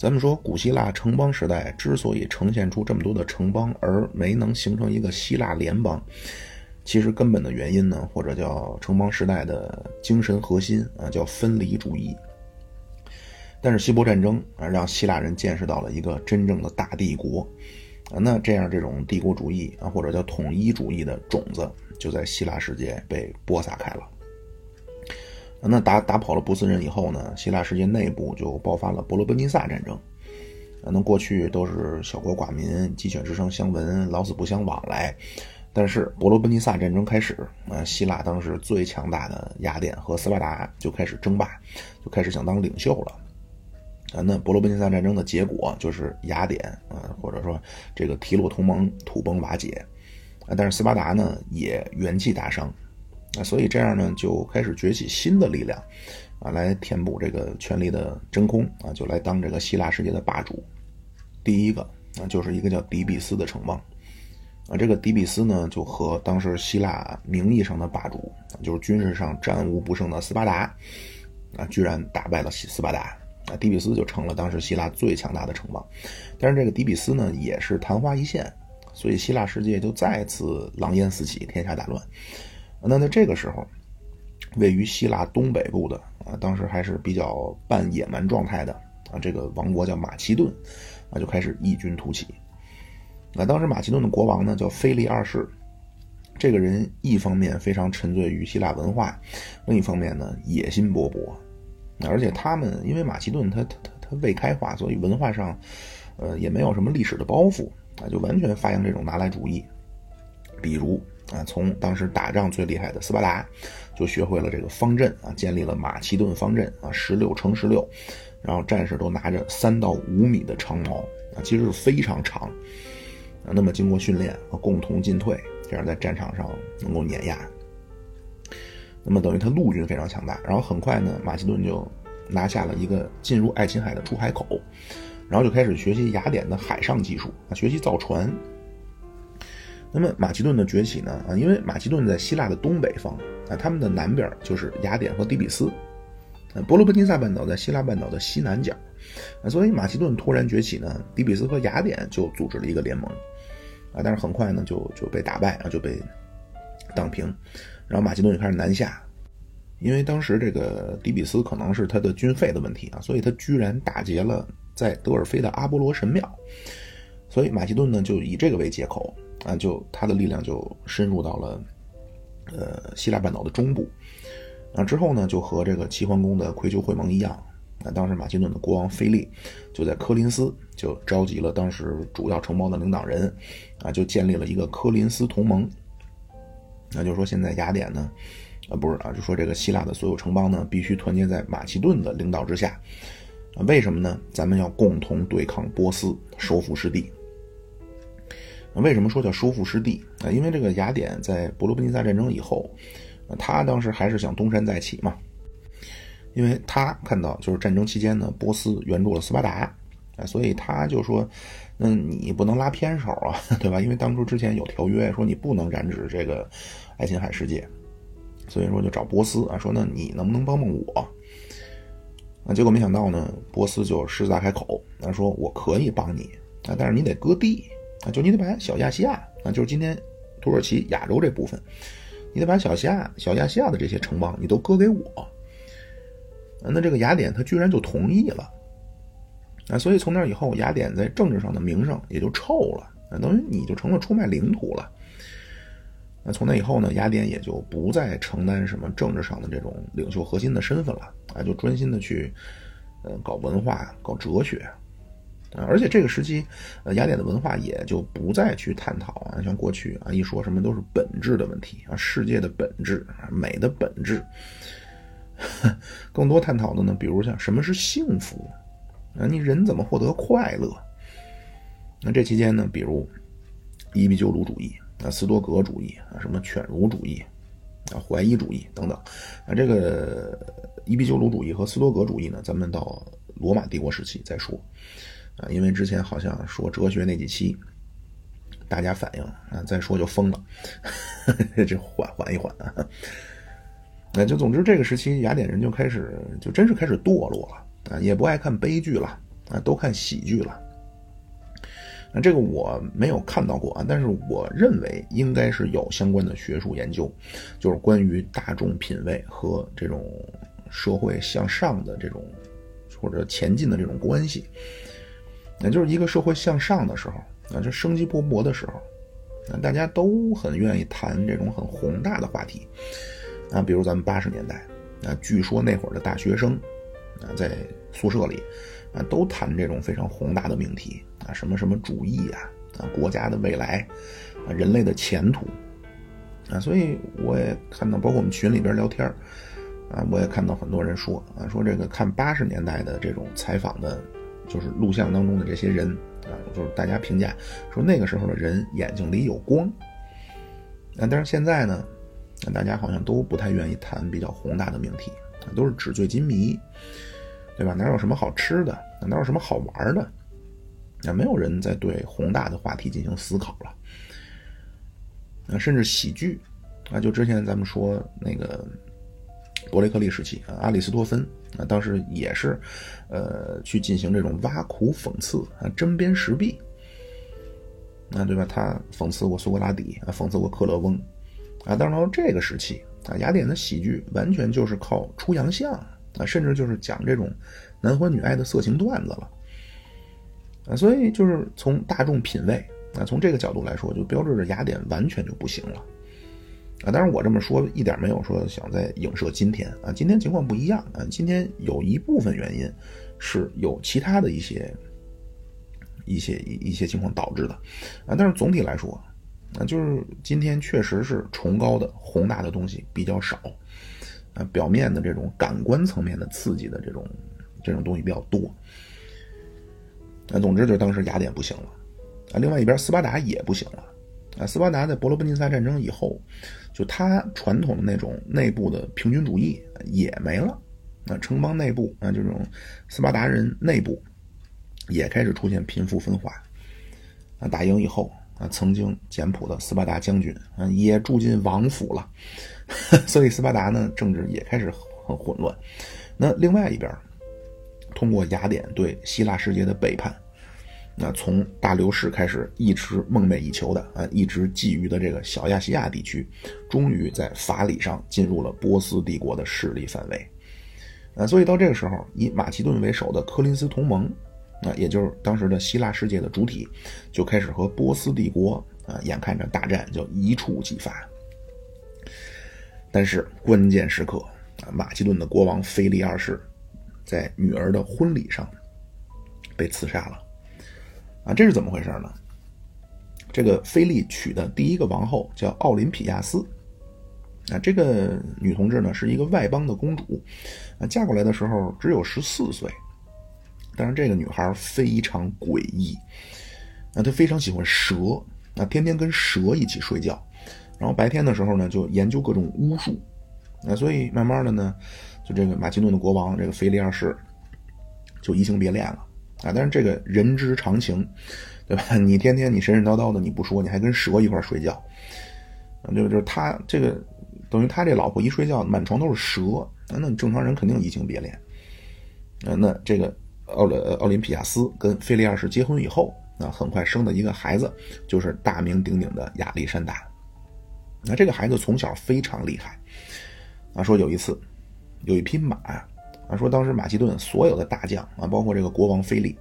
咱们说古希腊城邦时代之所以呈现出这么多的城邦，而没能形成一个希腊联邦，其实根本的原因呢，或者叫城邦时代的精神核心啊，叫分离主义。但是希波战争啊，让希腊人见识到了一个真正的大帝国啊，那这样这种帝国主义啊，或者叫统一主义的种子，就在希腊世界被播撒开了。那打打跑了波斯人以后呢，希腊世界内部就爆发了伯罗奔尼撒战争。那过去都是小国寡民，鸡犬之声相闻，老死不相往来。但是伯罗奔尼撒战争开始，啊，希腊当时最强大的雅典和斯巴达就开始争霸，就开始想当领袖了。啊，那伯罗奔尼撒战争的结果就是雅典啊，或者说这个提洛同盟土崩瓦解。啊，但是斯巴达呢也元气大伤。啊，所以这样呢，就开始崛起新的力量，啊，来填补这个权力的真空，啊，就来当这个希腊世界的霸主。第一个啊，就是一个叫底比斯的城邦，啊，这个底比斯呢，就和当时希腊名义上的霸主，就是军事上战无不胜的斯巴达，啊，居然打败了斯斯巴达，啊，底比斯就成了当时希腊最强大的城邦。但是这个底比斯呢，也是昙花一现，所以希腊世界就再次狼烟四起，天下大乱。那在这个时候，位于希腊东北部的啊，当时还是比较半野蛮状态的啊，这个王国叫马其顿，啊，就开始异军突起。那当时马其顿的国王呢叫腓力二世，这个人一方面非常沉醉于希腊文化，另一方面呢野心勃勃，而且他们因为马其顿他他他他未开化，所以文化上，呃也没有什么历史的包袱啊，就完全发扬这种拿来主义，比如。啊，从当时打仗最厉害的斯巴达，就学会了这个方阵啊，建立了马其顿方阵啊，十六乘十六，然后战士都拿着三到五米的长矛啊，其实是非常长啊。那么经过训练啊，共同进退，这样在战场上能够碾压。那么等于他陆军非常强大，然后很快呢，马其顿就拿下了一个进入爱琴海的出海口，然后就开始学习雅典的海上技术啊，学习造船。那么马其顿的崛起呢？啊，因为马其顿在希腊的东北方啊，他们的南边就是雅典和底比斯，啊，伯罗奔尼撒半岛在希腊半岛的西南角，啊，所以马其顿突然崛起呢，底比斯和雅典就组织了一个联盟，啊，但是很快呢就就被打败啊，就被荡平，然后马其顿就开始南下，因为当时这个底比斯可能是他的军费的问题啊，所以他居然打劫了在德尔菲的阿波罗神庙，所以马其顿呢就以这个为借口。啊，就他的力量就深入到了，呃，希腊半岛的中部。啊，之后呢，就和这个齐桓公的葵丘会盟一样，啊，当时马其顿的国王腓力就在科林斯就召集了当时主要城邦的领导人，啊，就建立了一个科林斯同盟。那就是说，现在雅典呢，啊，不是啊，就说这个希腊的所有城邦呢，必须团结在马其顿的领导之下。啊，为什么呢？咱们要共同对抗波斯，收复失地。为什么说叫收复失地啊？因为这个雅典在伯罗奔尼撒战争以后，他当时还是想东山再起嘛。因为他看到就是战争期间呢，波斯援助了斯巴达，啊，所以他就说，那你不能拉偏手啊，对吧？因为当初之前有条约说你不能染指这个爱琴海世界，所以说就找波斯啊，说那你能不能帮帮我？啊，结果没想到呢，波斯就狮子大开口，他说我可以帮你啊，但是你得割地。啊，就你得把小亚细亚啊，就是今天土耳其亚洲这部分，你得把小亚小亚细亚的这些城邦，你都割给我。那这个雅典他居然就同意了，啊，所以从那以后，雅典在政治上的名声也就臭了，啊，等于你就成了出卖领土了。那从那以后呢，雅典也就不再承担什么政治上的这种领袖核心的身份了，啊，就专心的去，呃，搞文化，搞哲学。啊，而且这个时期，呃，雅典的文化也就不再去探讨啊，像过去啊，一说什么都是本质的问题啊，世界的本质啊，美的本质，更多探讨的呢，比如像什么是幸福啊，你人怎么获得快乐？那这期间呢，比如伊壁鸠鲁主义啊，斯多葛主义啊，什么犬儒主义啊，怀疑主义等等啊，这个伊壁鸠鲁主义和斯多葛主义呢，咱们到罗马帝国时期再说。啊，因为之前好像说哲学那几期，大家反应啊，再说就疯了，这缓缓一缓啊。那就总之这个时期，雅典人就开始就真是开始堕落了啊，也不爱看悲剧了啊，都看喜剧了。那这个我没有看到过啊，但是我认为应该是有相关的学术研究，就是关于大众品味和这种社会向上的这种或者前进的这种关系。那就是一个社会向上的时候，啊，就生机勃勃的时候，啊，大家都很愿意谈这种很宏大的话题，啊，比如咱们八十年代，啊，据说那会儿的大学生，啊，在宿舍里。啊，都谈这种非常宏大的命题啊，什么什么主义啊，啊，国家的未来，啊，人类的前途，啊，所以我也看到，包括我们群里边聊天啊，我也看到很多人说啊，说这个看八十年代的这种采访的，就是录像当中的这些人啊，就是大家评价说那个时候的人眼睛里有光，啊，但是现在呢，大家好像都不太愿意谈比较宏大的命题，都是纸醉金迷。对吧？哪有什么好吃的？哪有什么好玩的？那没有人在对宏大的话题进行思考了。啊，甚至喜剧，啊，就之前咱们说那个伯雷克利时期啊，阿里斯托芬啊，当时也是，呃，去进行这种挖苦讽刺啊，针砭时弊。啊，对吧？他讽刺过苏格拉底啊，讽刺过克勒翁啊，当然到这个时期啊，雅典的喜剧完全就是靠出洋相。啊，甚至就是讲这种男欢女爱的色情段子了，啊，所以就是从大众品味啊，从这个角度来说，就标志着雅典完全就不行了，啊，当然我这么说一点没有说想在影射今天啊，今天情况不一样啊，今天有一部分原因是有其他的一些一些一一些情况导致的，啊，但是总体来说，啊，就是今天确实是崇高的宏大的东西比较少。啊，表面的这种感官层面的刺激的这种这种东西比较多。啊，总之就是当时雅典不行了，啊，另外一边斯巴达也不行了，啊，斯巴达在伯罗奔尼撒战争以后，就他传统的那种内部的平均主义也没了，啊，城邦内部啊这种斯巴达人内部也开始出现贫富分化，啊，打赢以后。啊，曾经简朴的斯巴达将军啊，也住进王府了，所以斯巴达呢，政治也开始很混乱。那另外一边，通过雅典对希腊世界的背叛，那从大流士开始一直梦寐以求的啊，一直觊觎的这个小亚细亚地区，终于在法理上进入了波斯帝国的势力范围。啊，所以到这个时候，以马其顿为首的科林斯同盟。啊也就是当时的希腊世界的主体，就开始和波斯帝国啊，眼看着大战就一触即发。但是关键时刻啊，马其顿的国王腓力二世在女儿的婚礼上被刺杀了。啊，这是怎么回事呢？这个菲利娶的第一个王后叫奥林匹亚斯，啊，这个女同志呢是一个外邦的公主，啊，嫁过来的时候只有十四岁。但是这个女孩非常诡异，啊她非常喜欢蛇，啊天天跟蛇一起睡觉，然后白天的时候呢就研究各种巫术，啊所以慢慢的呢，就这个马其顿的国王这个腓力二世就移情别恋了啊。但是这个人之常情，对吧？你天天你神神叨叨的你不说，你还跟蛇一块睡觉，啊，就就是他这个等于他这老婆一睡觉满床都是蛇，那那正常人肯定移情别恋，啊，那这个。奥林奥林匹亚斯跟菲利二世结婚以后，啊很快生的一个孩子就是大名鼎鼎的亚历山大。那这个孩子从小非常厉害，啊，说有一次有一匹马，说当时马其顿所有的大将啊，包括这个国王菲利，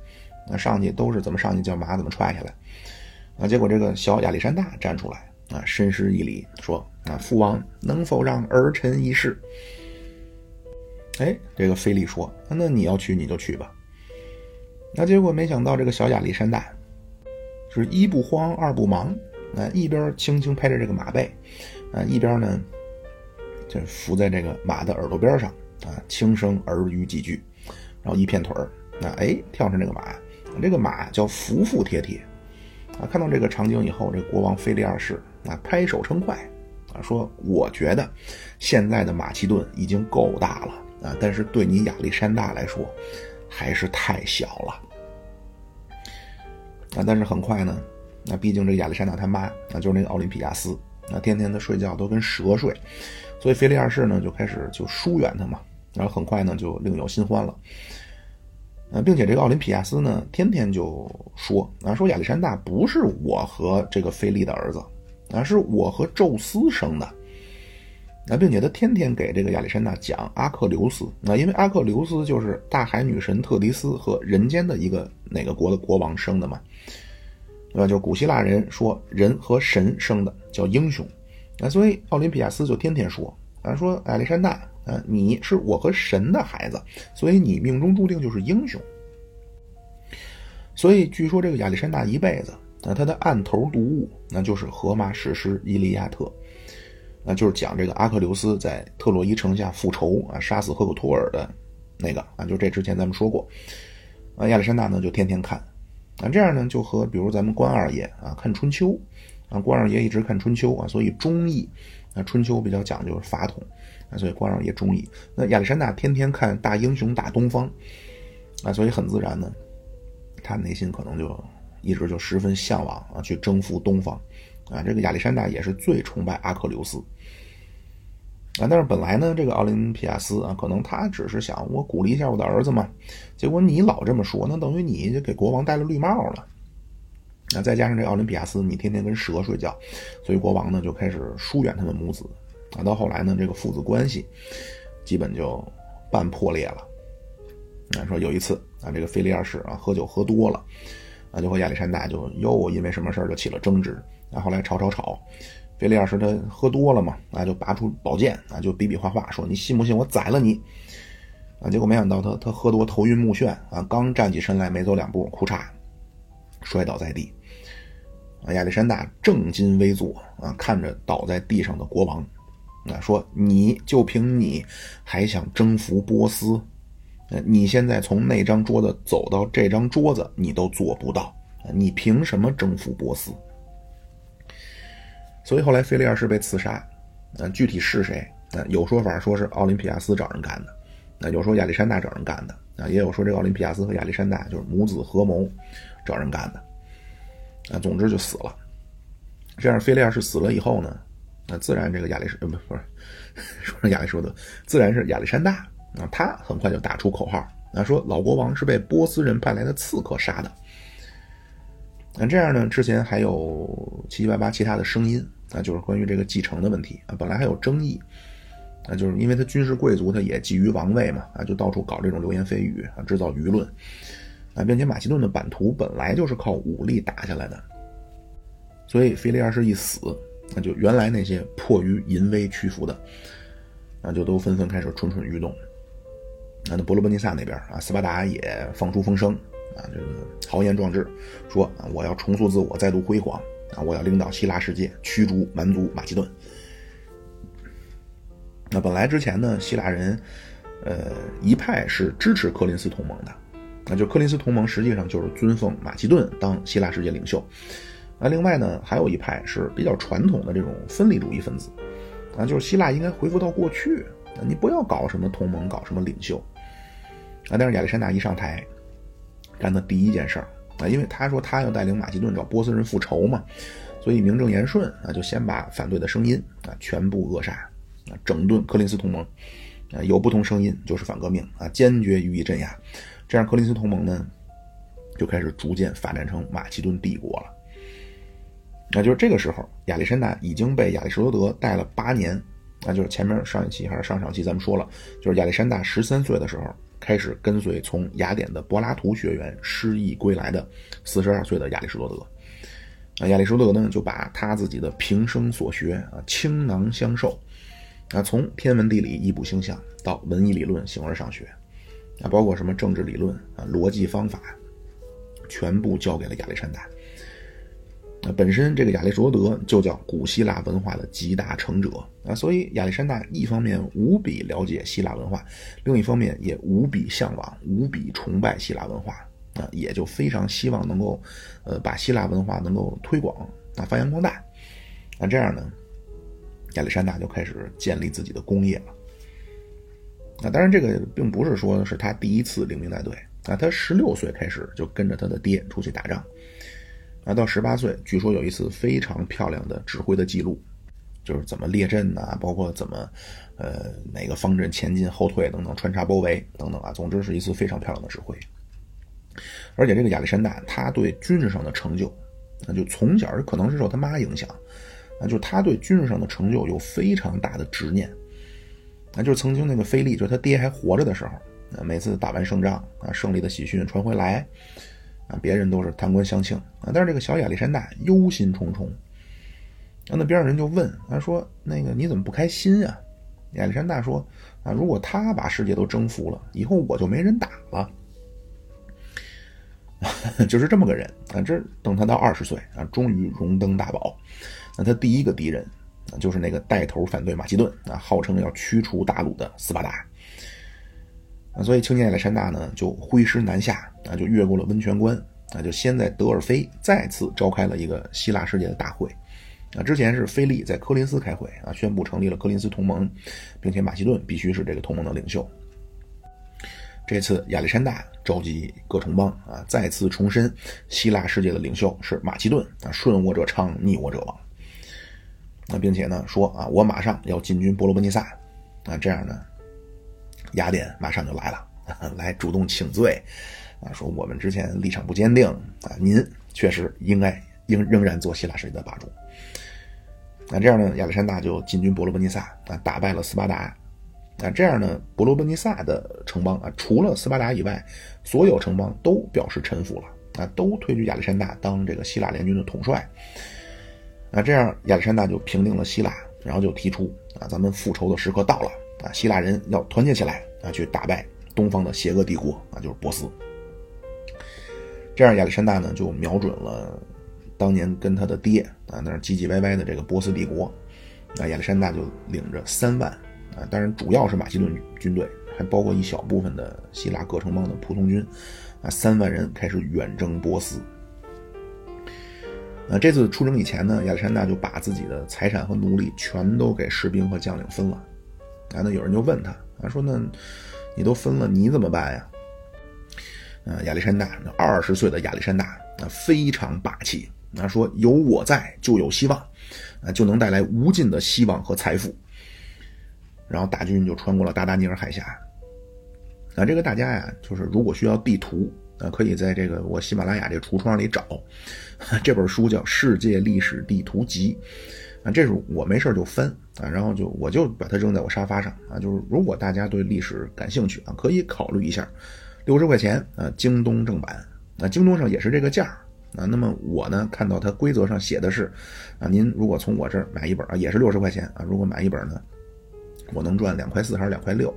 那上去都是怎么上去叫马怎么踹下来，啊，结果这个小亚历山大站出来啊，深施一礼说啊，父王能否让儿臣一试？哎，这个菲利说，那你要去你就去吧。那结果没想到，这个小亚历山大是一不慌二不忙，啊，一边轻轻拍着这个马背，啊，一边呢就伏在这个马的耳朵边上，啊，轻声耳语几句，然后一片腿儿，那哎跳上这个马，这个马叫服服帖帖，啊，看到这个场景以后，这国王腓力二世啊拍手称快，啊，说我觉得现在的马其顿已经够大了，啊，但是对你亚历山大来说。还是太小了啊！但是很快呢，那毕竟这亚历山大他妈，那就是那个奥林匹亚斯，那天天的睡觉都跟蛇睡，所以腓力二世呢就开始就疏远他嘛，然后很快呢就另有新欢了。呃，并且这个奥林匹亚斯呢，天天就说啊，说亚历山大不是我和这个菲利的儿子，啊，是我和宙斯生的。啊，并且他天天给这个亚历山大讲阿克琉斯，啊，因为阿克琉斯就是大海女神特迪斯和人间的一个哪个国的国王生的嘛，对吧？就古希腊人说人和神生的叫英雄，啊，所以奥林匹亚斯就天天说啊，说亚历山大，啊，你是我和神的孩子，所以你命中注定就是英雄。所以据说这个亚历山大一辈子，啊，他的案头读物那就是荷马史诗《伊利亚特》。那就是讲这个阿克琉斯在特洛伊城下复仇啊，杀死赫克托尔的那个啊，就这之前咱们说过，啊，亚历山大呢就天天看，啊，这样呢就和比如咱们关二爷啊看春秋，啊，关二爷一直看春秋啊，所以忠义，啊，春秋比较讲究法统，啊，所以关二爷忠义。那亚历山大天天看大英雄打东方，啊，所以很自然呢，他内心可能就一直就十分向往啊，去征服东方。啊，这个亚历山大也是最崇拜阿克琉斯啊，但是本来呢，这个奥林匹亚斯啊，可能他只是想我鼓励一下我的儿子嘛，结果你老这么说，那等于你就给国王戴了绿帽了。那，再加上这奥林匹亚斯，你天天跟蛇睡觉，所以国王呢就开始疏远他们母子啊。到后来呢，这个父子关系基本就半破裂了。啊，说有一次啊，这个菲利二世啊喝酒喝多了啊，就和亚历山大就又因为什么事就起了争执。啊，后来吵吵吵，菲利二世他喝多了嘛，啊，就拔出宝剑，啊，就比比划划说：“你信不信我宰了你？”啊，结果没想到他他喝多头晕目眩，啊，刚站起身来没走两步，哭嚓，摔倒在地。啊，亚历山大正襟危坐，啊，看着倒在地上的国王，啊，说：“你就凭你还想征服波斯？你现在从那张桌子走到这张桌子，你都做不到，你凭什么征服波斯？”所以后来菲利二世被刺杀，啊，具体是谁？啊，有说法说是奥林匹亚斯找人干的，啊有说亚历山大找人干的，啊，也有说这个奥林匹亚斯和亚历山大就是母子合谋找人干的，啊，总之就死了。这样菲利二世死了以后呢，那自然这个亚历呃不不是 说亚历说的，自然是亚历山大啊，他很快就打出口号，啊，说老国王是被波斯人派来的刺客杀的。那这样呢，之前还有七七八八其他的声音。啊，就是关于这个继承的问题啊，本来还有争议，啊，就是因为他军事贵族，他也觊觎王位嘛，啊，就到处搞这种流言蜚语啊，制造舆论，啊，并且马其顿的版图本来就是靠武力打下来的，所以腓力二世一死，那就原来那些迫于淫威屈服的，啊，就都纷纷开始蠢蠢欲动，那，那伯罗奔尼撒那边啊，斯巴达也放出风声，啊，这个豪言壮志，说啊，我要重塑自我，再度辉煌。啊！我要领导希腊世界，驱逐蛮族马其顿。那本来之前呢，希腊人，呃，一派是支持柯林斯同盟的，那就柯林斯同盟实际上就是尊奉马其顿当希腊世界领袖。那另外呢，还有一派是比较传统的这种分离主义分子，啊，就是希腊应该恢复到过去，你不要搞什么同盟，搞什么领袖。啊，但是亚历山大一上台，干的第一件事儿。啊，因为他说他要带领马其顿找波斯人复仇嘛，所以名正言顺啊，就先把反对的声音啊全部扼杀，啊，整顿柯林斯同盟，啊，有不同声音就是反革命啊，坚决予以镇压，这样柯林斯同盟呢就开始逐渐发展成马其顿帝国了。那就是这个时候，亚历山大已经被亚里士多德带了八年，那就是前面上一期还是上上期咱们说了，就是亚历山大十三岁的时候。开始跟随从雅典的柏拉图学院失意归来的四十二岁的亚里士多德，啊，亚里士多德呢就把他自己的平生所学啊倾囊相授，啊，从天文地理易卜星象到文艺理论形而上学，啊，包括什么政治理论啊逻辑方法，全部交给了亚历山大。那本身这个亚里士多德就叫古希腊文化的集大成者啊，所以亚历山大一方面无比了解希腊文化，另一方面也无比向往、无比崇拜希腊文化啊，也就非常希望能够，呃，把希腊文化能够推广啊、发扬光大。那这样呢，亚历山大就开始建立自己的工业了。啊，当然这个并不是说是他第一次领兵带队啊，他十六岁开始就跟着他的爹出去打仗。啊，到十八岁，据说有一次非常漂亮的指挥的记录，就是怎么列阵呐，包括怎么，呃，哪个方阵前进、后退等等，穿插包围等等啊，总之是一次非常漂亮的指挥。而且这个亚历山大他对军事上的成就，那就从小可能是受他妈影响，啊，就他对军事上的成就有非常大的执念。啊，就是曾经那个菲利，就是他爹还活着的时候，啊，每次打完胜仗，啊，胜利的喜讯传回来，啊，别人都是弹冠相庆，啊，但是这个小亚历山大忧心忡忡。然后那边上人就问，他说：“那个你怎么不开心啊？”亚历山大说：“啊，如果他把世界都征服了，以后我就没人打了。”就是这么个人啊。这等他到二十岁啊，终于荣登大宝。那他第一个敌人。就是那个带头反对马其顿啊，号称要驱除大鲁的斯巴达啊，所以青年亚历山大呢就挥师南下啊，就越过了温泉关啊，就先在德尔菲再次召开了一个希腊世界的大会啊。之前是菲利在科林斯开会啊，宣布成立了科林斯同盟，并且马其顿必须是这个同盟的领袖。这次亚历山大召集各城邦啊，再次重申希腊世界的领袖是马其顿啊，顺我者昌，逆我者亡。那并且呢说啊，我马上要进军伯罗奔尼撒，啊，这样呢，雅典马上就来了，来主动请罪，啊，说我们之前立场不坚定啊，您确实应该应仍然做希腊世界的霸主。那这样呢，亚历山大就进军伯罗奔尼撒啊，打败了斯巴达，那，这样呢，伯罗奔尼撒的城邦啊，除了斯巴达以外，所有城邦都表示臣服了，啊，都推举亚历山大当这个希腊联军的统帅。那这样，亚历山大就平定了希腊，然后就提出啊，咱们复仇的时刻到了啊，希腊人要团结起来啊，去打败东方的邪恶帝国啊，就是波斯。这样，亚历山大呢就瞄准了当年跟他的爹啊那唧唧歪歪的这个波斯帝国，啊，亚历山大就领着三万啊，当然主要是马其顿军队，还包括一小部分的希腊各城邦的仆从军，啊，三万人开始远征波斯。那这次出征以前呢，亚历山大就把自己的财产和奴隶全都给士兵和将领分了。啊，那有人就问他，啊，说那，你都分了，你怎么办呀？啊，亚历山大，二十岁的亚历山大，啊，非常霸气，啊，说有我在就有希望，啊，就能带来无尽的希望和财富。然后大军就穿过了达达尼尔海峡。啊，这个大家呀，就是如果需要地图。啊，可以在这个我喜马拉雅这橱窗里找，这本书叫《世界历史地图集》，啊，这是我没事就翻啊，然后就我就把它扔在我沙发上啊，就是如果大家对历史感兴趣啊，可以考虑一下，六十块钱啊，京东正版，啊，京东上也是这个价啊，那么我呢看到它规则上写的是，啊，您如果从我这儿买一本啊，也是六十块钱啊，如果买一本呢，我能赚两块四还是两块六？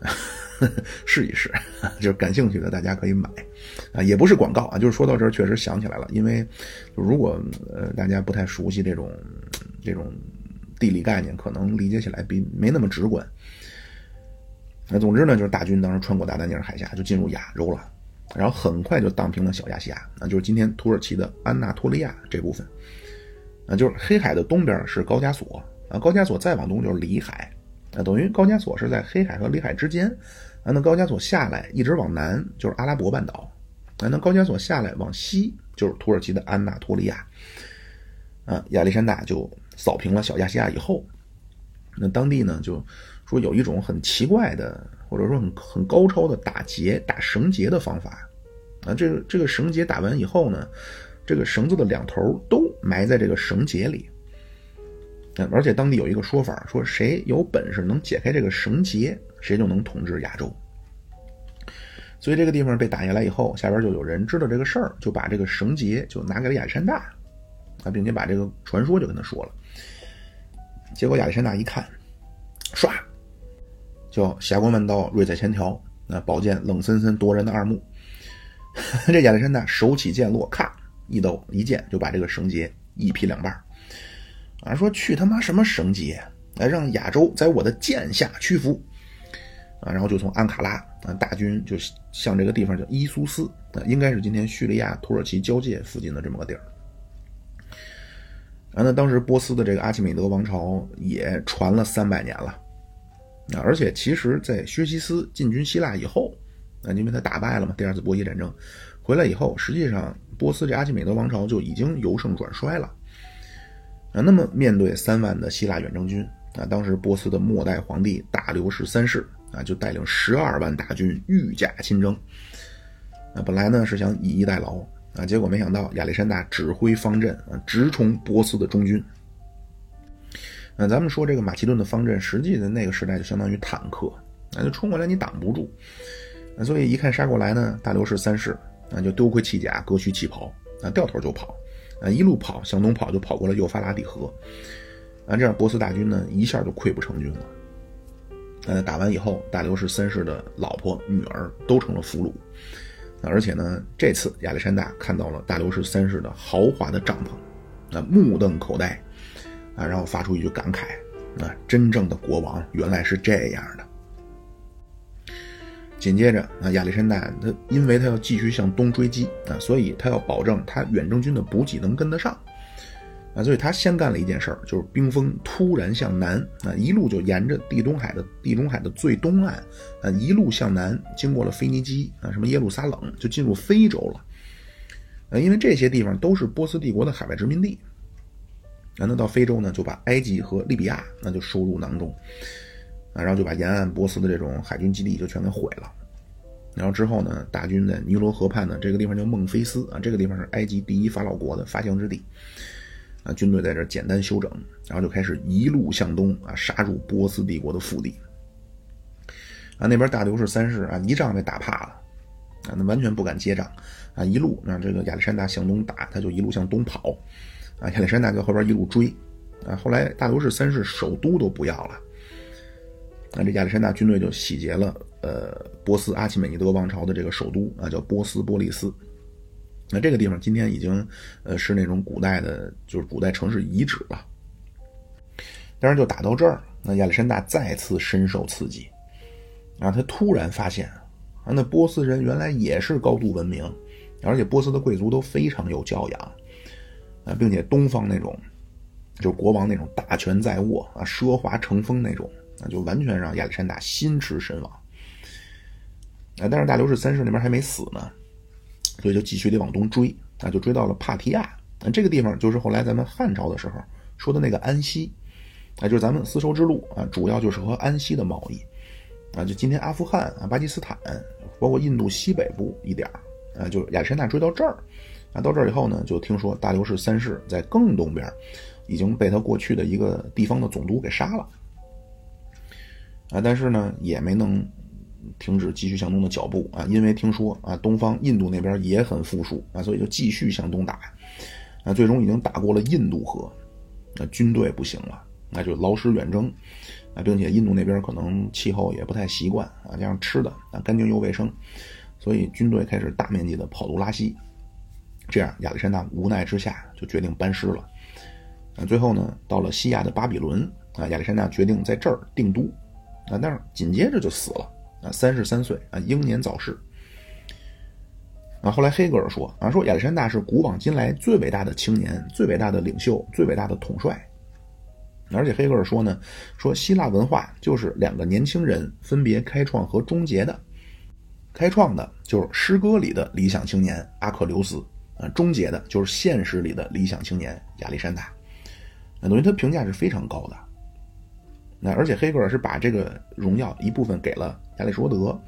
试一试，就是感兴趣的大家可以买，啊，也不是广告啊，就是说到这儿确实想起来了，因为如果呃大家不太熟悉这种这种地理概念，可能理解起来比没那么直观。那总之呢，就是大军当时穿过达达尼尔海峡就进入亚洲了，然后很快就荡平了小亚细亚，那就是今天土耳其的安纳托利亚这部分，啊，就是黑海的东边是高加索，啊，高加索再往东就是里海，啊，等于高加索是在黑海和里海之间。啊，那高加索下来一直往南就是阿拉伯半岛，啊，那高加索下来往西就是土耳其的安纳托利亚，啊，亚历山大就扫平了小亚细亚以后，那当地呢就说有一种很奇怪的或者说很很高超的打结打绳结的方法，啊，这个这个绳结打完以后呢，这个绳子的两头都埋在这个绳结里，而且当地有一个说法，说谁有本事能解开这个绳结。谁就能统治亚洲，所以这个地方被打下来以后，下边就有人知道这个事儿，就把这个绳结就拿给了亚历山大，啊，并且把这个传说就跟他说了。结果亚历山大一看，唰，就霞光万道，锐在千条，那宝剑冷森森夺人的二目。这亚历山大手起剑落，咔一抖一剑就把这个绳结一劈两半啊，说去他妈什么绳结，来让亚洲在我的剑下屈服。啊，然后就从安卡拉啊，大军就向这个地方叫伊苏斯啊，应该是今天叙利亚土耳其交界附近的这么个地儿。啊，那当时波斯的这个阿契美德王朝也传了三百年了，啊，而且其实，在薛西斯进军希腊以后，啊，因为他打败了嘛，第二次波西战争回来以后，实际上波斯这阿契美德王朝就已经由盛转衰了。啊，那么面对三万的希腊远征军，啊，当时波斯的末代皇帝大流士三世。啊，就带领十二万大军御驾亲征，啊，本来呢是想以逸待劳啊，结果没想到亚历山大指挥方阵啊，直冲波斯的中军。那咱们说这个马其顿的方阵，实际的那个时代就相当于坦克，那就冲过来你挡不住。那所以一看杀过来呢，大流士三世啊就丢盔弃甲，割须弃袍啊，掉头就跑啊，一路跑向东跑就跑过了幼发拉底河啊，这样波斯大军呢一下就溃不成军了。呃，打完以后，大流士三世的老婆、女儿都成了俘虏。而且呢，这次亚历山大看到了大流士三世的豪华的帐篷，那目瞪口呆啊，然后发出一句感慨：啊，真正的国王原来是这样的。紧接着啊，亚历山大他因为他要继续向东追击啊，所以他要保证他远征军的补给能跟得上。啊，所以他先干了一件事儿，就是兵锋突然向南，啊，一路就沿着地中海的地中海的最东岸，啊，一路向南，经过了腓尼基，啊，什么耶路撒冷，就进入非洲了。啊，因为这些地方都是波斯帝国的海外殖民地。然后到非洲呢，就把埃及和利比亚那就收入囊中，啊，然后就把沿岸波斯的这种海军基地就全给毁了。然后之后呢，大军在尼罗河畔呢，这个地方叫孟菲斯，啊，这个地方是埃及第一法老国的发祥之地。啊，军队在这简单休整，然后就开始一路向东啊，杀入波斯帝国的腹地。啊，那边大流士三世啊，一仗被打怕了，啊，那完全不敢接仗，啊，一路让这个亚历山大向东打，他就一路向东跑，啊，亚历山大在后边一路追，啊，后来大流士三世首都都不要了，那，这亚历山大军队就洗劫了呃波斯阿契美尼德王朝的这个首都啊，叫波斯波利斯。那这个地方今天已经，呃，是那种古代的，就是古代城市遗址了。但是就打到这儿，那亚历山大再次深受刺激，啊，他突然发现，啊，那波斯人原来也是高度文明，而且波斯的贵族都非常有教养，啊，并且东方那种，就是国王那种大权在握啊，奢华成风那种，那，就完全让亚历山大心驰神往。啊，但是大流士三世那边还没死呢。所以就继续得往东追，啊，就追到了帕提亚，啊，这个地方就是后来咱们汉朝的时候说的那个安西，啊，就是咱们丝绸之路啊，主要就是和安西的贸易，啊，就今天阿富汗啊、巴基斯坦，包括印度西北部一点啊，就亚历山大追到这儿，啊，到这儿以后呢，就听说大流士三世在更东边，已经被他过去的一个地方的总督给杀了，啊，但是呢，也没能。停止继续向东的脚步啊，因为听说啊，东方印度那边也很富庶啊，所以就继续向东打，啊，最终已经打过了印度河，那军队不行了，那就劳师远征，啊，并且印度那边可能气候也不太习惯啊，加上吃的啊干净又卫生，所以军队开始大面积的跑路拉稀，这样亚历山大无奈之下就决定班师了，啊，最后呢，到了西亚的巴比伦啊，亚历山大决定在这儿定都，啊，但是紧接着就死了。啊，三十三岁啊，英年早逝。啊，后来黑格尔说啊，说亚历山大是古往今来最伟大的青年，最伟大的领袖，最伟大的统帅。而且黑格尔说呢，说希腊文化就是两个年轻人分别开创和终结的，开创的就是诗歌里的理想青年阿克琉斯，啊，终结的就是现实里的理想青年亚历山大。那等于他评价是非常高的。那而且黑格尔是把这个荣耀一部分给了。亚里士多德，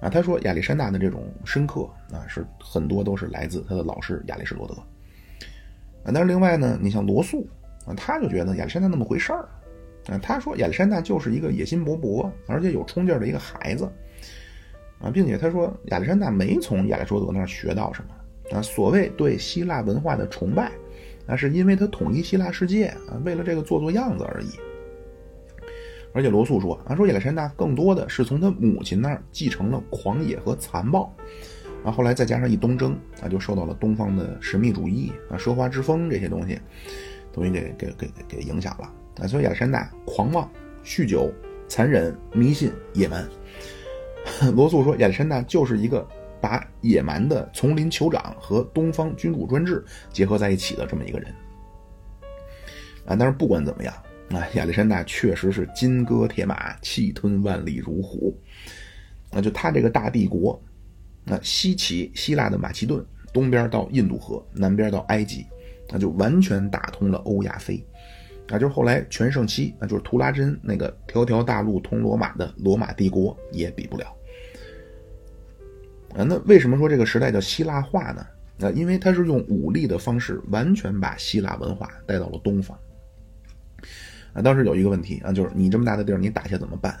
啊，他说亚历山大的这种深刻啊，是很多都是来自他的老师亚里士多德。啊，但是另外呢，你像罗素啊，他就觉得亚历山大那么回事儿，啊，他说亚历山大就是一个野心勃勃而且有冲劲儿的一个孩子，啊，并且他说亚历山大没从亚里士多德那儿学到什么，啊，所谓对希腊文化的崇拜，那是因为他统一希腊世界啊，为了这个做做样子而已。而且罗素说啊，说亚历山大更多的是从他母亲那儿继承了狂野和残暴，啊，后来再加上一东征啊，就受到了东方的神秘主义啊、奢华之风这些东西，等于给给给给影响了啊。所以亚历山大狂妄、酗酒、残忍、迷信、野蛮。罗素说亚历山大就是一个把野蛮的丛林酋长和东方君主专制结合在一起的这么一个人。啊，但是不管怎么样。啊，亚历山大确实是金戈铁马，气吞万里如虎。那就他这个大帝国，那西起希腊的马其顿，东边到印度河，南边到埃及，那就完全打通了欧亚非。啊，就是后来全盛期，那就是图拉真那个条条大路通罗马的罗马帝国也比不了。啊，那为什么说这个时代叫希腊化呢？啊，因为它是用武力的方式，完全把希腊文化带到了东方。啊，当时有一个问题啊，就是你这么大的地儿，你打下怎么办？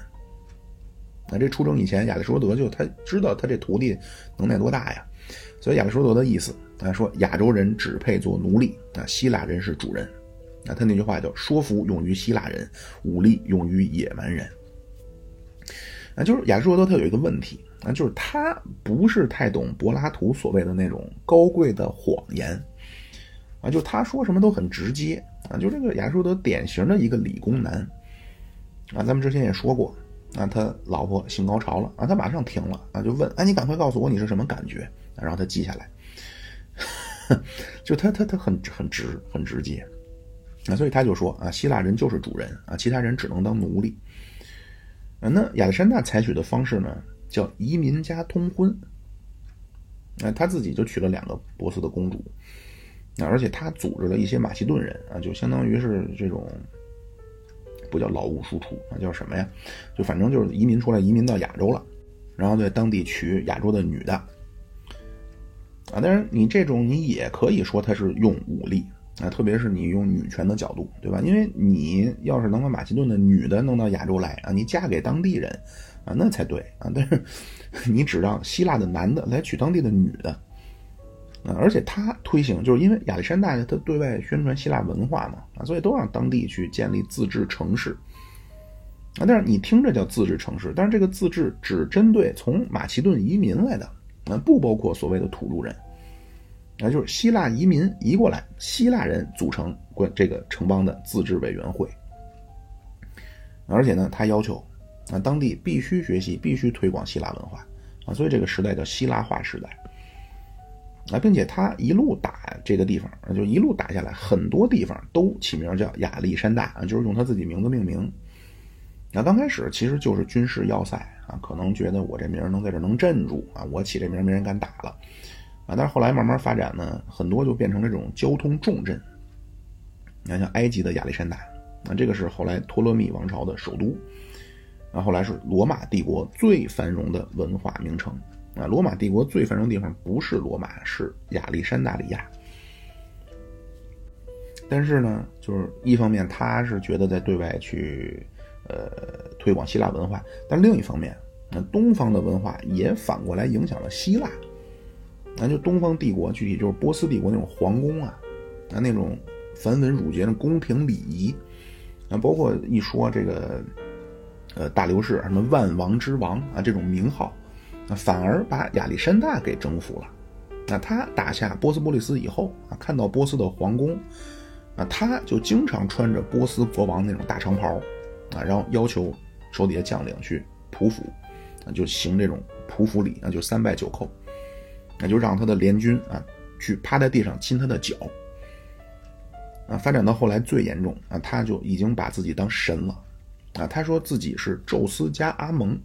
啊，这出征以前，亚里士多德就他知道他这徒弟能耐多大呀，所以亚里士多德的意思啊，说亚洲人只配做奴隶啊，希腊人是主人。啊，他那句话叫“说服用于希腊人，武力用于野蛮人”。啊，就是亚里士多德他有一个问题。啊，就是他不是太懂柏拉图所谓的那种高贵的谎言，就他说什么都很直接，啊，就这个亚述德典型的一个理工男，啊，咱们之前也说过，啊，他老婆性高潮了，啊，他马上停了，啊，就问，哎，你赶快告诉我你是什么感觉，然后他记下来，就他他他很很直很直接，啊，所以他就说，啊，希腊人就是主人，啊，其他人只能当奴隶，啊，那亚历山大采取的方式呢？叫移民加通婚，啊，他自己就娶了两个波斯的公主，啊，而且他组织了一些马其顿人啊，就相当于是这种不叫劳务输出啊，叫什么呀？就反正就是移民出来，移民到亚洲了，然后在当地娶亚洲的女的，啊，当然你这种你也可以说他是用武力啊，特别是你用女权的角度，对吧？因为你要是能把马其顿的女的弄到亚洲来啊，你嫁给当地人。啊，那才对啊！但是 你只让希腊的男的来娶当地的女的啊，而且他推行，就是因为亚历山大呢，他对外宣传希腊文化嘛啊，所以都让当地去建立自治城市啊。但是你听着叫自治城市，但是这个自治只针对从马其顿移民来的啊，不包括所谓的土著人啊，就是希腊移民移过来，希腊人组成关这个城邦的自治委员会，而且呢，他要求。啊，当地必须学习，必须推广希腊文化啊，所以这个时代叫希腊化时代啊，并且他一路打这个地方，就一路打下来，很多地方都起名叫亚历山大啊，就是用他自己名字命名。那刚开始其实就是军事要塞啊，可能觉得我这名能在这能镇住啊，我起这名没人敢打了啊，但是后来慢慢发展呢，很多就变成这种交通重镇。你看，像埃及的亚历山大啊，这个是后来托勒密王朝的首都。然后后来是罗马帝国最繁荣的文化名城啊！罗马帝国最繁荣的地方不是罗马，是亚历山大里亚。但是呢，就是一方面他是觉得在对外去呃推广希腊文化，但另一方面，那东方的文化也反过来影响了希腊。那就东方帝国，具体就是波斯帝国那种皇宫啊，啊那种繁文缛节的宫廷礼仪啊，包括一说这个。呃，大流士什么万王之王啊，这种名号，啊，反而把亚历山大给征服了。那他打下波斯波利斯以后啊，看到波斯的皇宫，啊，他就经常穿着波斯国王那种大长袍，啊，然后要求手底下将领去匍匐，啊，就行这种匍匐礼，啊，就三拜九叩，那就让他的联军啊去趴在地上亲他的脚，啊，发展到后来最严重啊，他就已经把自己当神了。啊，他说自己是宙斯加阿蒙。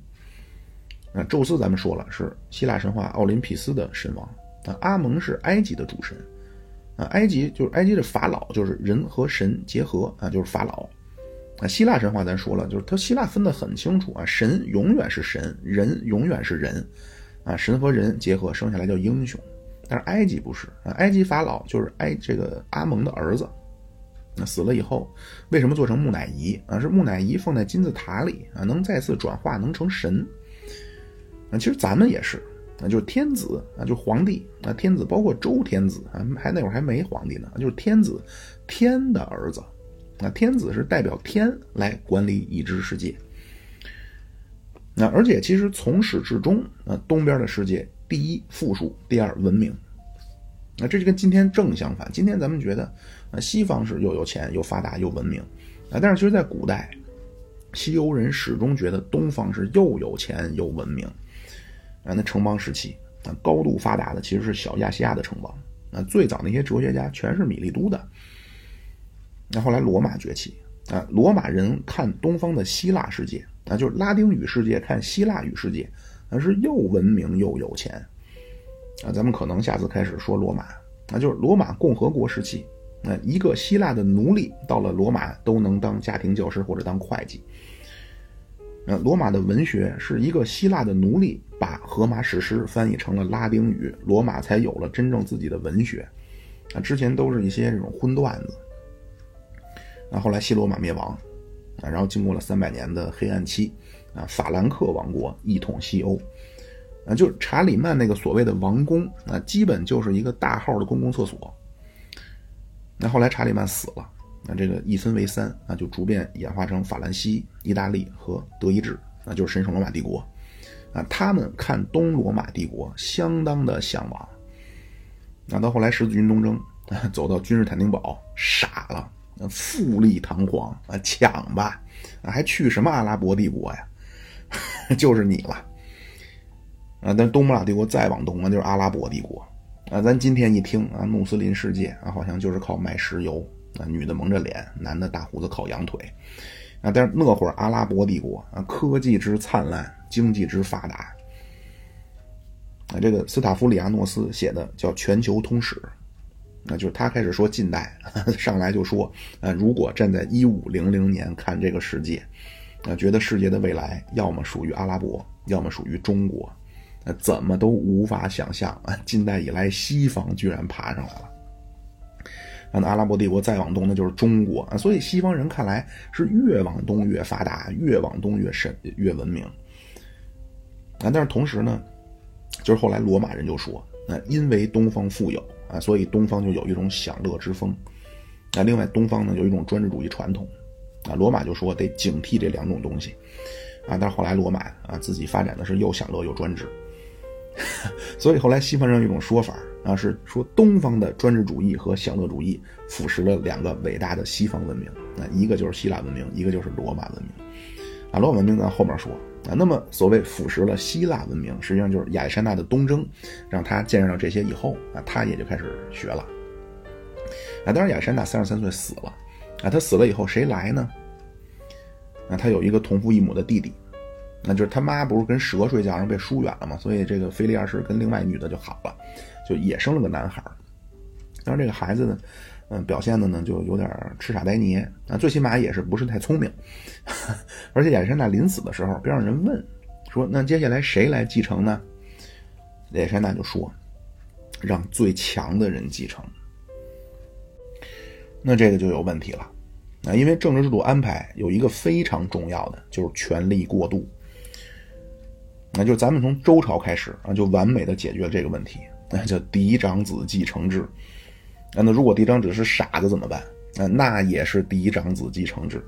那，宙斯咱们说了是希腊神话奥林匹斯的神王，啊，阿蒙是埃及的主神，啊，埃及就是埃及的法老，就是人和神结合啊，就是法老。啊，希腊神话咱说了，就是他希腊分得很清楚啊，神永远是神，人永远是人，啊，神和人结合生下来叫英雄。但是埃及不是，埃及法老就是埃这个阿蒙的儿子。那死了以后，为什么做成木乃伊啊？是木乃伊放在金字塔里啊，能再次转化，能成神。其实咱们也是啊，就是天子啊，就皇帝啊，天子包括周天子啊，还那会儿还没皇帝呢，就是天子，天的儿子。那天子是代表天来管理已知世界。那而且其实从始至终啊，东边的世界第一富庶，第二文明。那这就跟今天正相反。今天咱们觉得。那西方是又有钱又发达又文明，啊，但是其实，在古代，西欧人始终觉得东方是又有钱又文明，啊，那城邦时期啊，高度发达的其实是小亚细亚的城邦，啊，最早那些哲学家全是米利都的，那后来罗马崛起，啊，罗马人看东方的希腊世界，啊，就是拉丁语世界看希腊语世界，那，是又文明又有钱，啊，咱们可能下次开始说罗马，啊，就是罗马共和国时期。那一个希腊的奴隶到了罗马都能当家庭教师或者当会计。那罗马的文学是一个希腊的奴隶把荷马史诗翻译成了拉丁语，罗马才有了真正自己的文学。啊，之前都是一些这种荤段子。那后来西罗马灭亡，啊，然后经过了三百年的黑暗期，啊，法兰克王国一统西欧，啊，就查理曼那个所谓的王宫，啊，基本就是一个大号的公共厕所。那后来查理曼死了，那这个一分为三，那就逐渐演化成法兰西、意大利和德意志，那就是神圣罗马帝国。啊，他们看东罗马帝国相当的向往。那到后来十字军东征，走到君士坦丁堡，傻了，富丽堂皇啊，抢吧，还去什么阿拉伯帝国呀？就是你了。啊，但东罗马帝国再往东啊，就是阿拉伯帝国。啊，咱今天一听啊，穆斯林世界啊，好像就是靠卖石油啊，女的蒙着脸，男的大胡子烤羊腿。啊，但是那会儿阿拉伯帝国啊，科技之灿烂。经济之发达，啊，这个斯塔夫里亚诺斯写的叫《全球通史》，那就是他开始说近代，上来就说，啊，如果站在一五零零年看这个世界，啊，觉得世界的未来要么属于阿拉伯，要么属于中国，啊怎么都无法想象啊，近代以来西方居然爬上来了。那阿拉伯帝国再往东呢，就是中国啊，所以西方人看来是越往东越发达，越往东越深越文明。啊，但是同时呢，就是后来罗马人就说，那因为东方富有啊，所以东方就有一种享乐之风。啊，另外东方呢有一种专制主义传统，啊，罗马就说得警惕这两种东西。啊，但是后来罗马啊自己发展的是又享乐又专制，所以后来西方人有一种说法啊，是说东方的专制主义和享乐主义腐蚀了两个伟大的西方文明，啊，一个就是希腊文明，一个就是罗马文明。啊，罗马文明咱后面说。啊，那么所谓腐蚀了希腊文明，实际上就是亚历山大的东征，让他见识到这些以后，啊，他也就开始学了。啊，当然亚历山大三十三岁死了，啊，他死了以后谁来呢？啊，他有一个同父异母的弟弟，那就是他妈不是跟蛇睡觉，然后被疏远了嘛，所以这个菲利二世跟另外女的就好了，就也生了个男孩。当然这个孩子呢。嗯，表现的呢就有点痴傻呆捏啊，最起码也是不是太聪明。而且亚历山大临死的时候，边上人问说：“那接下来谁来继承呢？”亚历山大就说：“让最强的人继承。”那这个就有问题了啊，因为政治制度安排有一个非常重要的，就是权力过渡。那就咱们从周朝开始啊，就完美的解决了这个问题，那叫嫡长子继承制。那如果嫡长子是傻子怎么办？啊，那也是嫡长子继承制。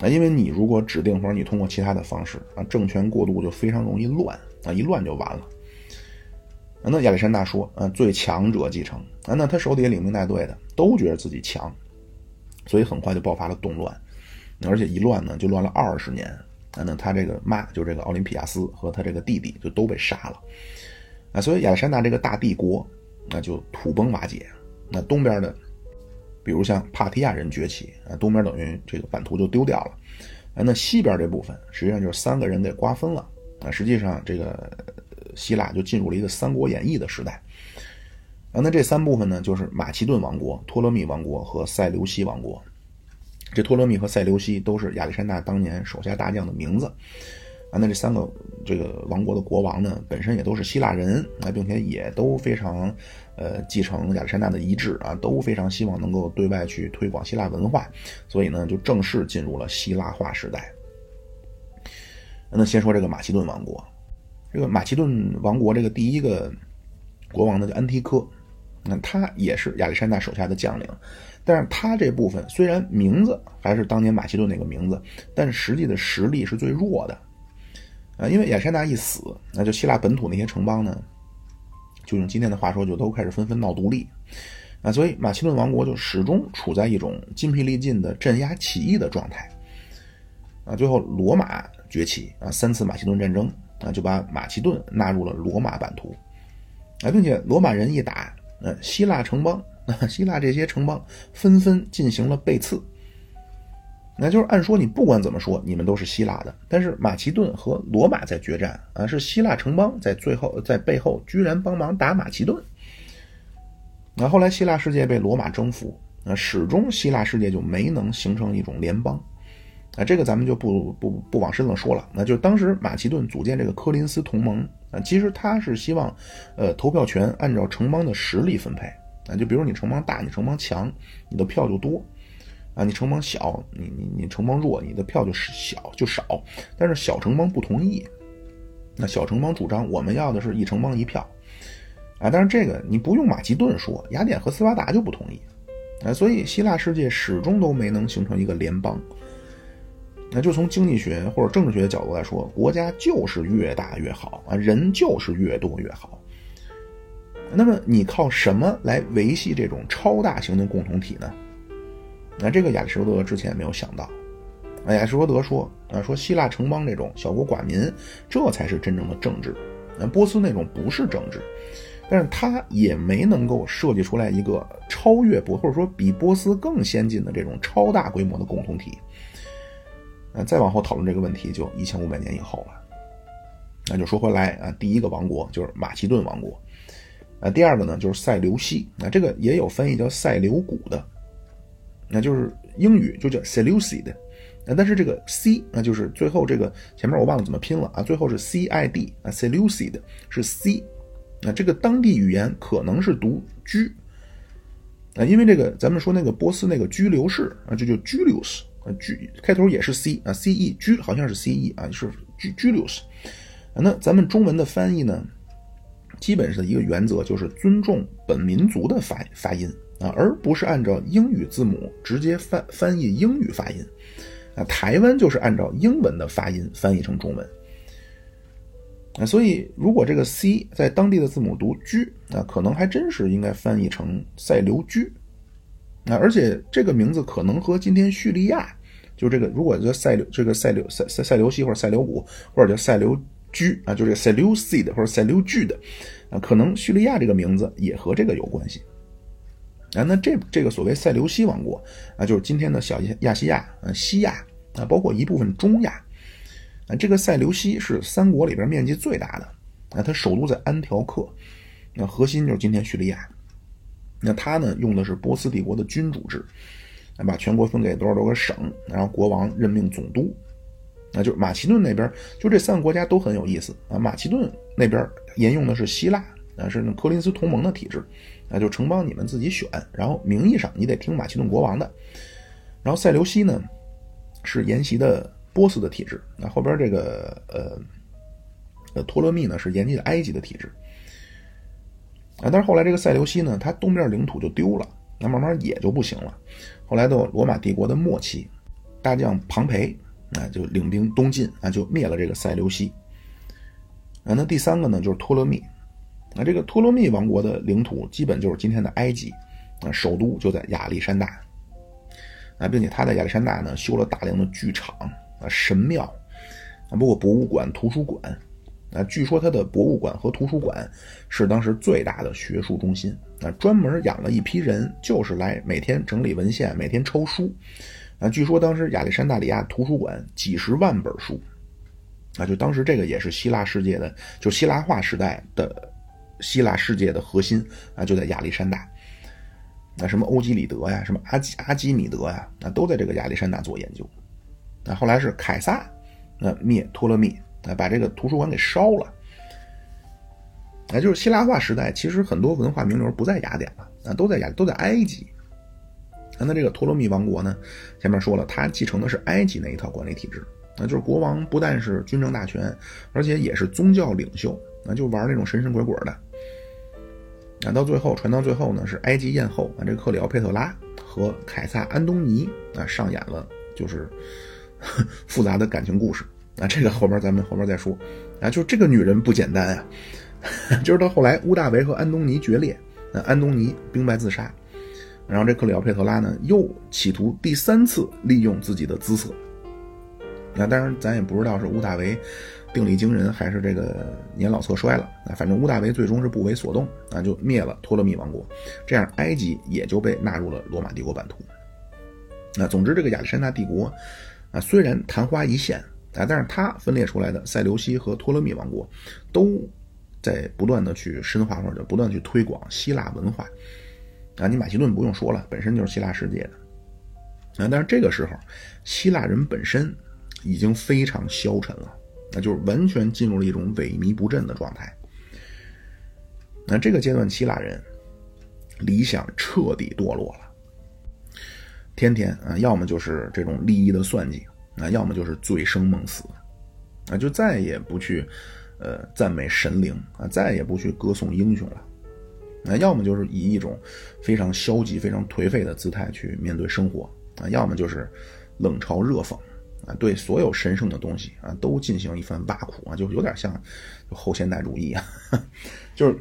啊，因为你如果指定或者你通过其他的方式啊，政权过渡就非常容易乱啊，一乱就完了。那亚历山大说，啊，最强者继承啊，那他手底下领兵带队的都觉得自己强，所以很快就爆发了动乱，而且一乱呢就乱了二十年。啊，那他这个妈就这个奥林匹亚斯和他这个弟弟就都被杀了。啊，所以亚历山大这个大帝国那就土崩瓦解。那东边的，比如像帕提亚人崛起啊，东边等于这个版图就丢掉了，啊，那西边这部分实际上就是三个人给瓜分了啊，实际上这个希腊就进入了一个《三国演义》的时代，啊，那这三部分呢，就是马其顿王国、托勒密王国和塞琉西王国，这托勒密和塞琉西都是亚历山大当年手下大将的名字。啊，那这三个这个王国的国王呢，本身也都是希腊人啊，并且也都非常，呃，继承亚历山大的遗志啊，都非常希望能够对外去推广希腊文化，所以呢，就正式进入了希腊化时代。那先说这个马其顿王国，这个马其顿王国这个第一个国王呢叫安提柯，那他也是亚历山大手下的将领，但是他这部分虽然名字还是当年马其顿那个名字，但实际的实力是最弱的。啊，因为亚历山大一死，那就希腊本土那些城邦呢，就用今天的话说，就都开始纷纷闹独立，啊，所以马其顿王国就始终处在一种筋疲力尽的镇压起义的状态，啊，最后罗马崛起，啊，三次马其顿战争，啊，就把马其顿纳入了罗马版图，啊，并且罗马人一打，呃，希腊城邦，啊，希腊这些城邦纷纷进行了背刺。那就是按说你不管怎么说，你们都是希腊的，但是马其顿和罗马在决战啊，是希腊城邦在最后在背后居然帮忙打马其顿。那后来希腊世界被罗马征服，那始终希腊世界就没能形成一种联邦。啊，这个咱们就不不不往深了说了。那就当时马其顿组建这个科林斯同盟啊，其实他是希望，呃，投票权按照城邦的实力分配啊，就比如你城邦大，你城邦强，你的票就多，啊，你城邦小，你你你城邦弱，你的票就小就少。但是小城邦不同意，那小城邦主张我们要的是一城邦一票，啊，但是这个你不用马其顿说，雅典和斯巴达就不同意，啊，所以希腊世界始终都没能形成一个联邦。那就从经济学或者政治学的角度来说，国家就是越大越好啊，人就是越多越好。那么你靠什么来维系这种超大型的共同体呢？那这个亚里士多德之前没有想到。亚里士多德说啊，说希腊城邦这种小国寡民，这才是真正的政治。那波斯那种不是政治，但是他也没能够设计出来一个超越波或者说比波斯更先进的这种超大规模的共同体。那再往后讨论这个问题，就一千五百年以后了。那就说回来啊，第一个王国就是马其顿王国，啊，第二个呢就是塞琉西，那这个也有翻译叫塞琉古的，那就是英语就叫 Seleucid，啊，但是这个 C 那就是最后这个前面我忘了怎么拼了啊，最后是 C I D 啊，Seleucid 是 C，啊，这个当地语言可能是读居，啊，因为这个咱们说那个波斯那个居留士啊，这就 Julius。啊，居开头也是 C 啊，C E 居好像是 C E 啊，是居居留式。那咱们中文的翻译呢，基本上的一个原则，就是尊重本民族的发发音啊，而不是按照英语字母直接翻翻译英语发音啊。台湾就是按照英文的发音翻译成中文啊，所以如果这个 C 在当地的字母读居啊，可能还真是应该翻译成塞留居。那而且这个名字可能和今天叙利亚，就这个如果叫塞留这个塞留塞塞塞琉西或者塞留古或者叫塞留居啊，就是塞琉西的或者塞琉居的啊，可能叙利亚这个名字也和这个有关系啊。那这这个所谓塞琉西王国啊，就是今天的小亚细亚啊西亚啊，包括一部分中亚啊。这个塞琉西是三国里边面积最大的啊，它首都在安条克，那核心就是今天叙利亚。那他呢，用的是波斯帝国的君主制，把全国分给多少多个省，然后国王任命总督。那就是马其顿那边，就这三个国家都很有意思啊。马其顿那边沿用的是希腊啊，是那科林斯同盟的体制，那就城邦你们自己选，然后名义上你得听马其顿国王的。然后塞琉西呢，是沿袭的波斯的体制，那后边这个呃呃托勒密呢是沿袭的埃及的体制。啊，但是后来这个塞琉西呢，它东边领土就丢了，那慢慢也就不行了。后来到罗马帝国的末期，大将庞培啊就领兵东进啊，就灭了这个塞琉西。啊，那第三个呢就是托勒密，啊，这个托勒密王国的领土基本就是今天的埃及，啊，首都就在亚历山大，啊，并且他在亚历山大呢修了大量的剧场啊、神庙啊，包括博物馆、图书馆。啊，据说他的博物馆和图书馆是当时最大的学术中心。啊，专门养了一批人，就是来每天整理文献，每天抽书。啊，据说当时亚历山大里亚图书馆几十万本书。啊，就当时这个也是希腊世界的，就希腊化时代的希腊世界的核心啊，就在亚历山大。那什么欧几里德呀，什么阿基阿基米德呀，那都在这个亚历山大做研究。那后来是凯撒，那灭托勒密。啊，把这个图书馆给烧了。啊，就是希腊化时代，其实很多文化名流不在雅典了，啊，都在雅，都在埃及。那这个托勒密王国呢，前面说了，他继承的是埃及那一套管理体制。啊，就是国王不但是军政大权，而且也是宗教领袖。啊，就玩那种神神鬼鬼的。啊，到最后传到最后呢，是埃及艳后啊，这个克里奥佩特拉和凯撒安东尼啊，上演了就是 复杂的感情故事。啊，这个后边咱们后边再说，啊，就这个女人不简单啊，就是到后来乌大维和安东尼决裂，那安东尼兵败自杀，然后这克里奥佩特拉呢又企图第三次利用自己的姿色，那当然咱也不知道是乌大维定力惊人还是这个年老色衰了，啊，反正乌大维最终是不为所动，啊，就灭了托勒密王国，这样埃及也就被纳入了罗马帝国版图。那总之这个亚历山大帝国啊，虽然昙花一现。啊，但是它分裂出来的塞琉西和托勒密王国，都在不断的去深化或者不断去推广希腊文化。啊，你马其顿不用说了，本身就是希腊世界的。啊，但是这个时候，希腊人本身已经非常消沉了。那就是完全进入了一种萎靡不振的状态。那这个阶段，希腊人理想彻底堕落了，天天啊，要么就是这种利益的算计，啊，要么就是醉生梦死，啊，就再也不去呃赞美神灵啊，再也不去歌颂英雄了，啊，要么就是以一种非常消极、非常颓废的姿态去面对生活啊，要么就是冷嘲热讽啊，对所有神圣的东西啊都进行一番挖苦啊，就有点像后现代主义啊，就是。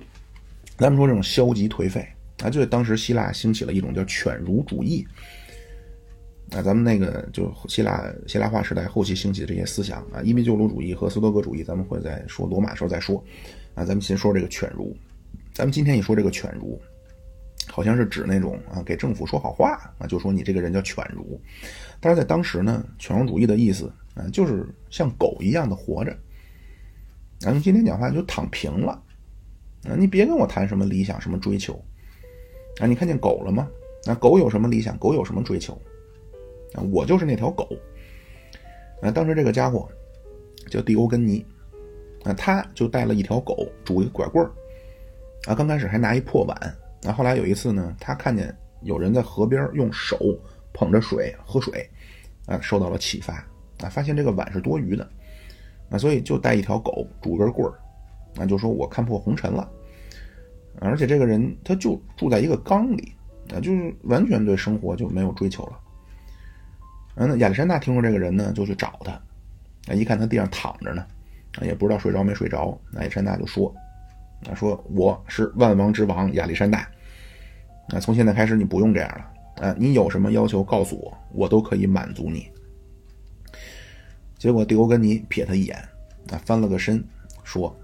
咱们说这种消极颓废啊，就是当时希腊兴起了一种叫犬儒主义啊。咱们那个就希腊希腊化时代后期兴起的这些思想啊，伊壁鸠鲁主义和斯多葛主义，咱们会在说罗马时候再说啊。咱们先说这个犬儒，咱们今天一说这个犬儒，好像是指那种啊给政府说好话啊，就说你这个人叫犬儒。但是在当时呢，犬儒主义的意思啊，就是像狗一样的活着。咱们今天讲话就躺平了。啊，你别跟我谈什么理想、什么追求，啊，你看见狗了吗？啊，狗有什么理想？狗有什么追求？啊，我就是那条狗。啊，当时这个家伙叫蒂欧根尼，啊，他就带了一条狗，拄一个拐棍儿，啊，刚开始还拿一破碗，啊，后来有一次呢，他看见有人在河边用手捧着水喝水，啊，受到了启发，啊，发现这个碗是多余的，啊，所以就带一条狗，拄根棍儿。那就说我看破红尘了，而且这个人他就住在一个缸里，啊，就是完全对生活就没有追求了。嗯，那亚历山大听说这个人呢，就去找他，啊，一看他地上躺着呢，啊，也不知道睡着没睡着。亚历山大就说，啊，说我是万王之王亚历山大，啊，从现在开始你不用这样了，啊，你有什么要求告诉我，我都可以满足你。结果蒂欧根尼瞥他一眼，啊，翻了个身，说。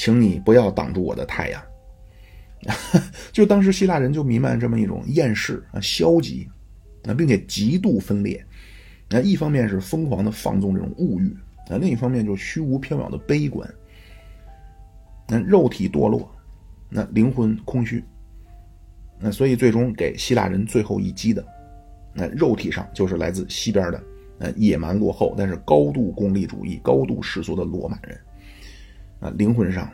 请你不要挡住我的太阳。就当时希腊人就弥漫这么一种厌世啊、消极啊，并且极度分裂。那一方面是疯狂的放纵这种物欲啊，另一方面就虚无缥缈的悲观。那肉体堕落，那灵魂空虚。那所以最终给希腊人最后一击的，那肉体上就是来自西边的呃野蛮落后，但是高度功利主义、高度世俗的罗马人。啊，灵魂上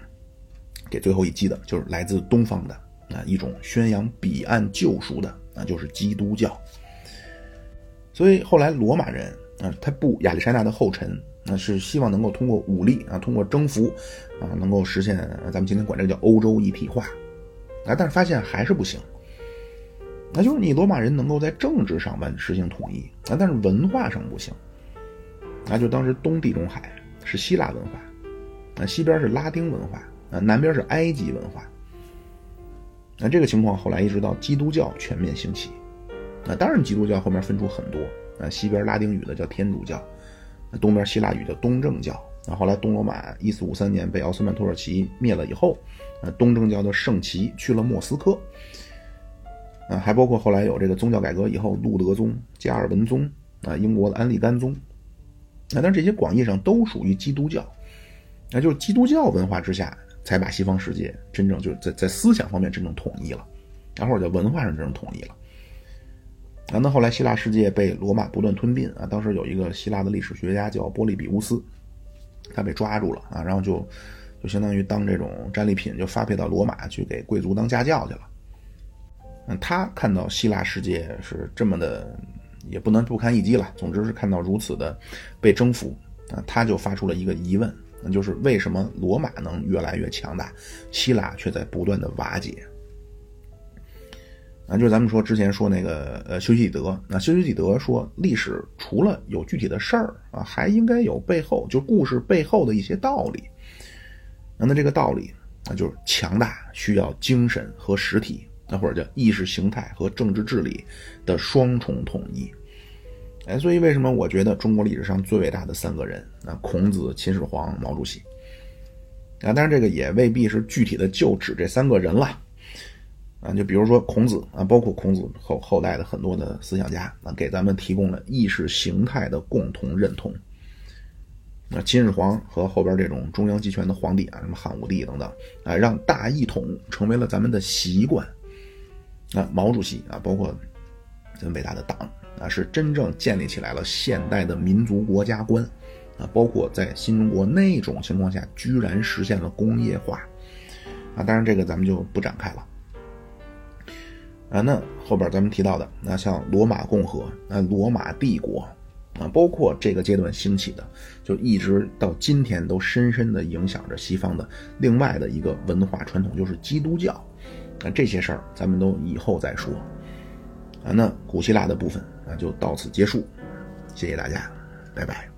给最后一击的就是来自东方的啊一种宣扬彼岸救赎的啊，就是基督教。所以后来罗马人啊，他步亚历山大的后尘，那是希望能够通过武力啊，通过征服啊，能够实现咱们今天管这个叫欧洲一体化啊，但是发现还是不行。那就是你罗马人能够在政治上完实行统一啊，但是文化上不行。那就当时东地中海是希腊文化。啊西边是拉丁文化，啊，南边是埃及文化。那这个情况后来一直到基督教全面兴起，那当然基督教后面分出很多，啊，西边拉丁语的叫天主教，东边希腊语的东正教。那后来东罗马一四五三年被奥斯曼土耳其灭了以后，啊，东正教的圣旗去了莫斯科，啊，还包括后来有这个宗教改革以后，路德宗、加尔文宗，啊，英国的安利甘宗，那但这些广义上都属于基督教。那就是基督教文化之下，才把西方世界真正就是在在思想方面真正统一了，然后在文化上真正统一了。啊，那后来希腊世界被罗马不断吞并啊，当时有一个希腊的历史学家叫波利比乌斯，他被抓住了啊，然后就就相当于当这种战利品，就发配到罗马去给贵族当家教去了。嗯，他看到希腊世界是这么的，也不能不堪一击了。总之是看到如此的被征服啊，他就发出了一个疑问。那就是为什么罗马能越来越强大，希腊却在不断的瓦解？啊，就是咱们说之前说那个呃修昔底德，那修昔底德说历史除了有具体的事儿啊，还应该有背后就故事背后的一些道理。那那这个道理那就是强大需要精神和实体，那或者叫意识形态和政治治理的双重统一。哎，所以为什么我觉得中国历史上最伟大的三个人啊，孔子、秦始皇、毛主席啊，当然这个也未必是具体的就指这三个人了啊，就比如说孔子啊，包括孔子后后代的很多的思想家啊，给咱们提供了意识形态的共同认同。那秦始皇和后边这种中央集权的皇帝啊，什么汉武帝等等啊，让大一统成为了咱们的习惯。那毛主席啊，包括咱伟大的党。啊，是真正建立起来了现代的民族国家观，啊，包括在新中国那种情况下，居然实现了工业化啊。当然，这个咱们就不展开了。啊，那后边咱们提到的，那像罗马共和、那罗马帝国，啊，包括这个阶段兴起的，就一直到今天都深深的影响着西方的另外的一个文化传统，就是基督教。啊，这些事儿咱们都以后再说。啊，那古希腊的部分啊就到此结束，谢谢大家，拜拜。